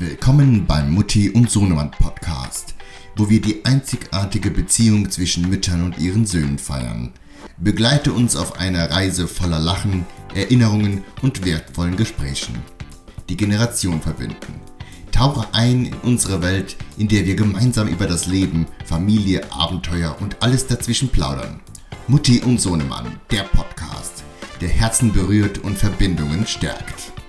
Willkommen beim Mutti und Sohnemann Podcast, wo wir die einzigartige Beziehung zwischen Müttern und ihren Söhnen feiern. Begleite uns auf einer Reise voller Lachen, Erinnerungen und wertvollen Gesprächen. Die Generation verbinden. Tauche ein in unsere Welt, in der wir gemeinsam über das Leben, Familie, Abenteuer und alles dazwischen plaudern. Mutti und Sohnemann, der Podcast, der Herzen berührt und Verbindungen stärkt.